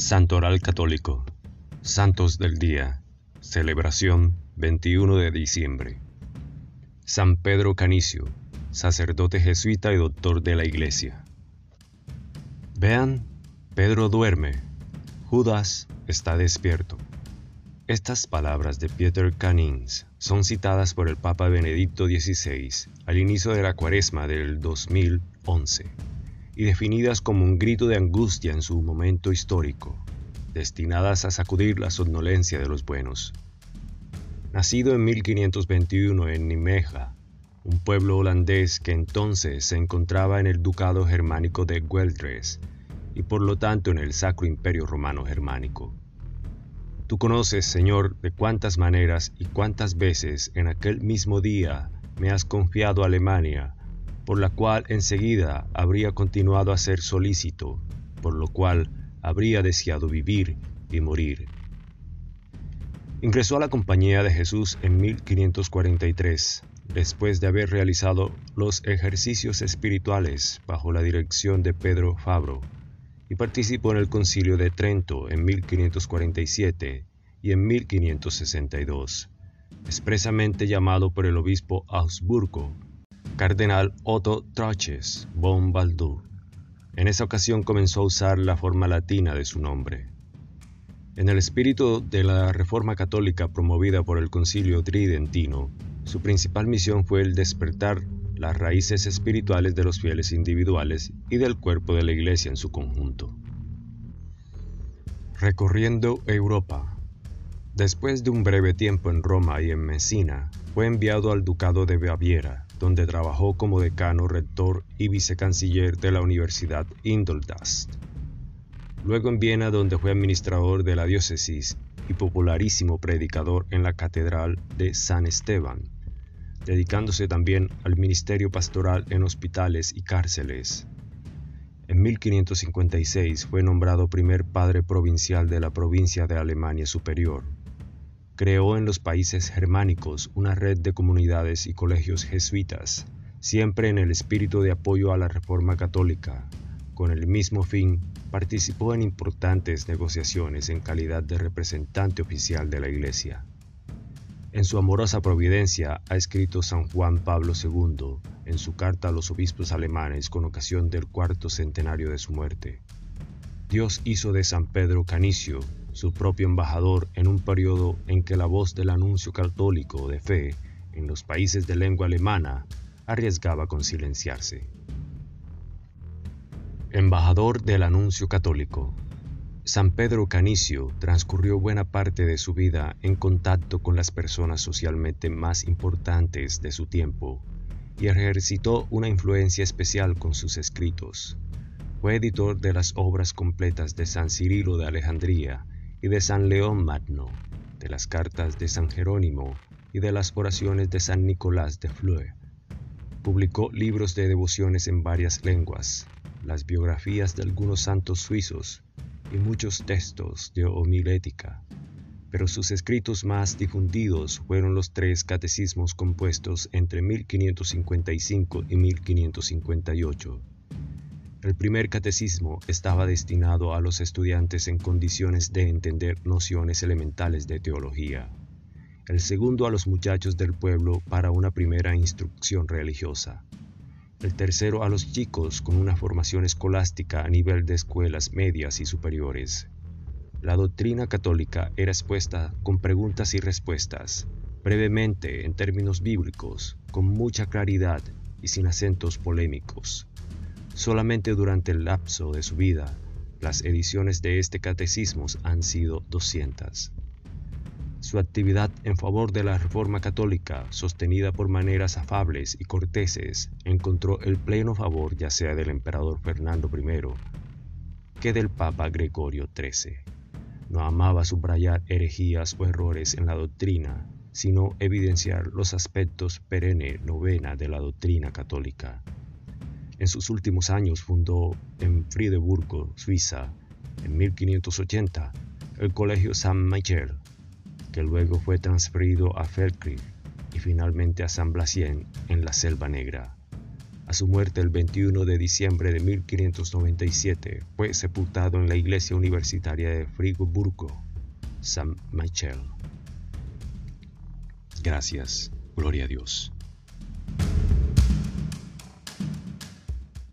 Santoral Católico. Santos del Día. Celebración 21 de diciembre. San Pedro Canicio, sacerdote jesuita y doctor de la Iglesia. Vean, Pedro duerme, Judas está despierto. Estas palabras de Peter Canins son citadas por el Papa Benedicto XVI al inicio de la cuaresma del 2011 y definidas como un grito de angustia en su momento histórico, destinadas a sacudir la somnolencia de los buenos. Nacido en 1521 en Nimeja, un pueblo holandés que entonces se encontraba en el ducado germánico de Gueldres y por lo tanto en el Sacro Imperio Romano Germánico. Tú conoces, Señor, de cuántas maneras y cuántas veces en aquel mismo día me has confiado Alemania, por la cual enseguida habría continuado a ser solícito, por lo cual habría deseado vivir y morir. Ingresó a la Compañía de Jesús en 1543, después de haber realizado los ejercicios espirituales bajo la dirección de Pedro Fabro, y participó en el Concilio de Trento en 1547 y en 1562, expresamente llamado por el obispo Augsburgo, cardenal Otto Traches von Baldur. En esa ocasión comenzó a usar la forma latina de su nombre. En el espíritu de la Reforma Católica promovida por el Concilio Tridentino, su principal misión fue el despertar las raíces espirituales de los fieles individuales y del cuerpo de la Iglesia en su conjunto. Recorriendo Europa. Después de un breve tiempo en Roma y en Messina, fue enviado al Ducado de Baviera, donde trabajó como decano, rector y vicecanciller de la Universidad Indoldast. Luego en Viena, donde fue administrador de la diócesis y popularísimo predicador en la Catedral de San Esteban, dedicándose también al ministerio pastoral en hospitales y cárceles. En 1556 fue nombrado primer padre provincial de la provincia de Alemania Superior. Creó en los países germánicos una red de comunidades y colegios jesuitas, siempre en el espíritu de apoyo a la Reforma Católica. Con el mismo fin, participó en importantes negociaciones en calidad de representante oficial de la Iglesia. En su amorosa providencia ha escrito San Juan Pablo II en su carta a los obispos alemanes con ocasión del cuarto centenario de su muerte. Dios hizo de San Pedro Canicio su propio embajador en un periodo en que la voz del anuncio católico de fe en los países de lengua alemana arriesgaba con silenciarse. Embajador del anuncio católico San Pedro Canicio transcurrió buena parte de su vida en contacto con las personas socialmente más importantes de su tiempo y ejercitó una influencia especial con sus escritos. Fue editor de las obras completas de San Cirilo de Alejandría y de San León Magno, de las cartas de San Jerónimo y de las oraciones de San Nicolás de Fleur. Publicó libros de devociones en varias lenguas, las biografías de algunos santos suizos y muchos textos de homilética, pero sus escritos más difundidos fueron los tres catecismos compuestos entre 1555 y 1558. El primer catecismo estaba destinado a los estudiantes en condiciones de entender nociones elementales de teología. El segundo a los muchachos del pueblo para una primera instrucción religiosa el tercero a los chicos con una formación escolástica a nivel de escuelas medias y superiores. La doctrina católica era expuesta con preguntas y respuestas, brevemente en términos bíblicos, con mucha claridad y sin acentos polémicos. Solamente durante el lapso de su vida, las ediciones de este catecismo han sido 200. Su actividad en favor de la Reforma Católica, sostenida por maneras afables y corteses, encontró el pleno favor ya sea del emperador Fernando I que del Papa Gregorio XIII. No amaba subrayar herejías o errores en la doctrina, sino evidenciar los aspectos perenne novena de la doctrina católica. En sus últimos años fundó en Friedeburgo, Suiza, en 1580, el Colegio San Michel, que luego fue transferido a Feldkirch y finalmente a San Blasien en la Selva Negra. A su muerte el 21 de diciembre de 1597 fue sepultado en la iglesia universitaria de Friburgo, San Michel. Gracias, gloria a Dios.